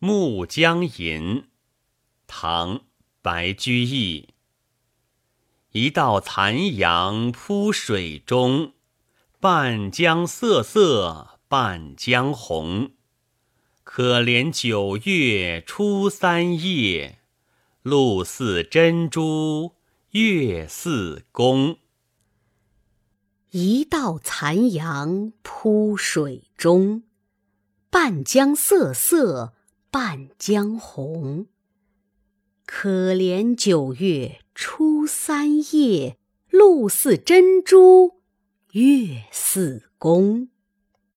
暮江吟，唐·白居易。一道残阳铺水中，半江瑟瑟半江红。可怜九月初三夜，露似真珠月似弓。一道残阳铺水中，半江瑟瑟半江红。可怜九月初三夜，露似真珠月似弓。